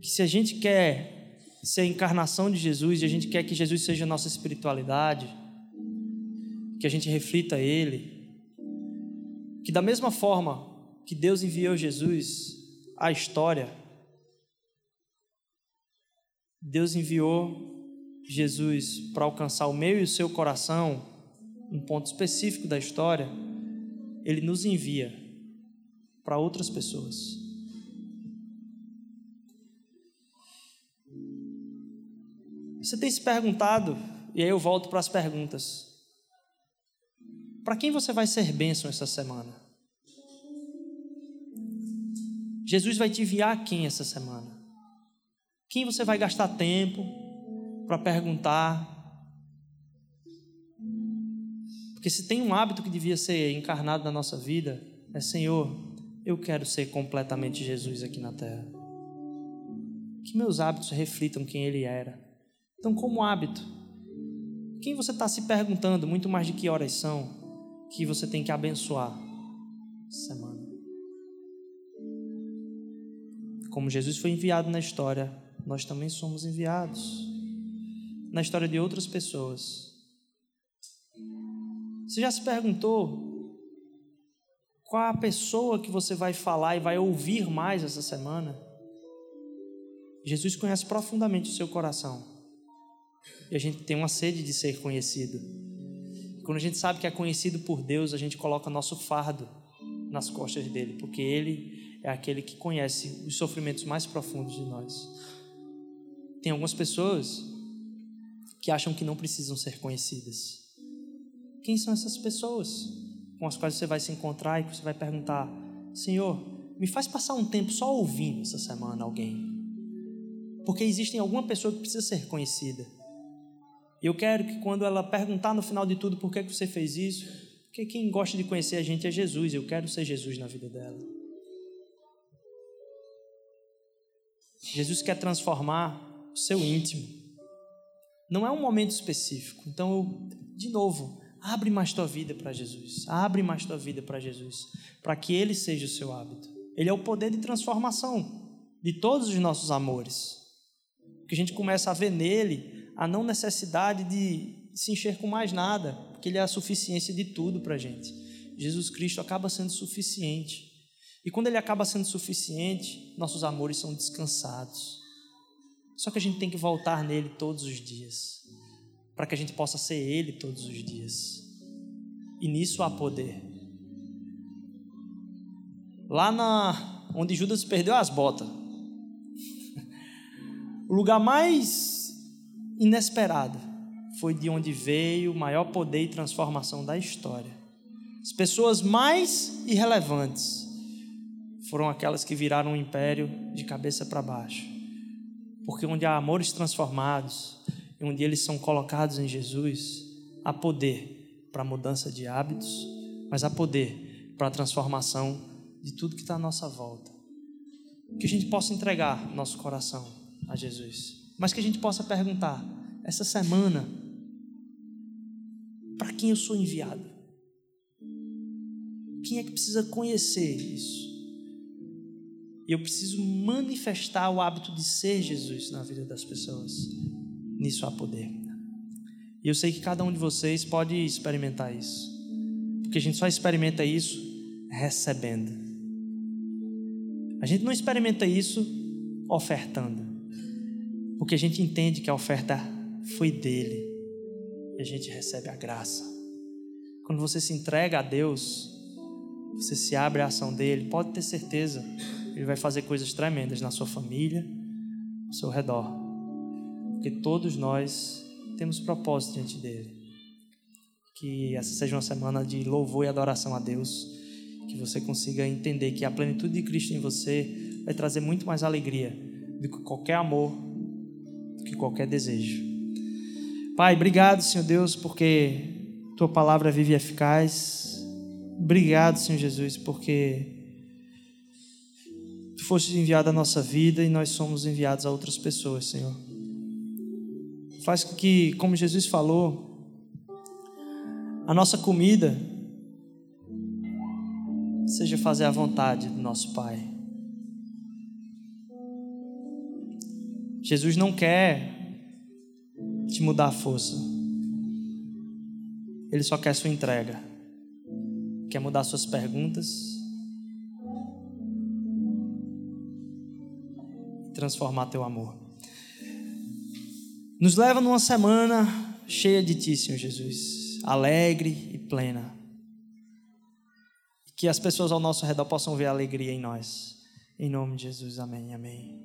que se a gente quer ser a encarnação de Jesus e a gente quer que Jesus seja a nossa espiritualidade, que a gente reflita Ele, que da mesma forma que Deus enviou Jesus à história, Deus enviou Jesus para alcançar o meu e o seu coração, um ponto específico da história, ele nos envia para outras pessoas. Você tem se perguntado, e aí eu volto para as perguntas: para quem você vai ser bênção essa semana? Jesus vai te enviar a quem essa semana? Quem você vai gastar tempo? Para perguntar. Porque se tem um hábito que devia ser encarnado na nossa vida, é Senhor, eu quero ser completamente Jesus aqui na terra. Que meus hábitos reflitam quem Ele era. Então, como hábito, Quem você está se perguntando, muito mais de que horas são, que você tem que abençoar semana? Como Jesus foi enviado na história, nós também somos enviados na história de outras pessoas. Você já se perguntou qual a pessoa que você vai falar e vai ouvir mais essa semana? Jesus conhece profundamente o seu coração. E a gente tem uma sede de ser conhecido. Quando a gente sabe que é conhecido por Deus, a gente coloca nosso fardo nas costas dele, porque ele é aquele que conhece os sofrimentos mais profundos de nós. Tem algumas pessoas que acham que não precisam ser conhecidas. Quem são essas pessoas com as quais você vai se encontrar e que você vai perguntar: Senhor, me faz passar um tempo só ouvindo essa semana alguém? Porque existe alguma pessoa que precisa ser conhecida. Eu quero que quando ela perguntar no final de tudo por que você fez isso, porque quem gosta de conhecer a gente é Jesus, eu quero ser Jesus na vida dela. Jesus quer transformar o seu íntimo. Não é um momento específico. Então, de novo, abre mais tua vida para Jesus. Abre mais tua vida para Jesus, para que ele seja o seu hábito. Ele é o poder de transformação de todos os nossos amores. Que a gente começa a ver nele a não necessidade de se encher com mais nada, porque Ele é a suficiência de tudo para a gente. Jesus Cristo acaba sendo suficiente. E quando Ele acaba sendo suficiente, nossos amores são descansados. Só que a gente tem que voltar nele todos os dias, para que a gente possa ser Ele todos os dias. E nisso há poder. Lá na onde Judas perdeu as botas, o lugar mais inesperado foi de onde veio o maior poder e transformação da história. As pessoas mais irrelevantes foram aquelas que viraram o império de cabeça para baixo. Porque onde há amores transformados, e onde eles são colocados em Jesus, há poder para a mudança de hábitos, mas há poder para a transformação de tudo que está à nossa volta. Que a gente possa entregar nosso coração a Jesus mas que a gente possa perguntar: essa semana, para quem eu sou enviado? Quem é que precisa conhecer isso? Eu preciso manifestar o hábito de ser Jesus na vida das pessoas. Nisso há poder. E eu sei que cada um de vocês pode experimentar isso. Porque a gente só experimenta isso recebendo. A gente não experimenta isso ofertando. Porque a gente entende que a oferta foi dele e a gente recebe a graça. Quando você se entrega a Deus, você se abre à ação dele, pode ter certeza, ele vai fazer coisas tremendas na sua família, ao seu redor. Porque todos nós temos propósito diante dele. Que essa seja uma semana de louvor e adoração a Deus, que você consiga entender que a plenitude de Cristo em você vai trazer muito mais alegria do que qualquer amor que qualquer desejo. Pai, obrigado, Senhor Deus, porque tua palavra vive eficaz. Obrigado, Senhor Jesus, porque foste enviado à nossa vida e nós somos enviados a outras pessoas, Senhor. Faz com que, como Jesus falou, a nossa comida seja fazer a vontade do nosso Pai. Jesus não quer te mudar a força. Ele só quer sua entrega. Quer mudar suas perguntas. Transformar teu amor. Nos leva numa semana cheia de ti, Senhor Jesus. Alegre e plena. Que as pessoas ao nosso redor possam ver alegria em nós. Em nome de Jesus, amém, amém.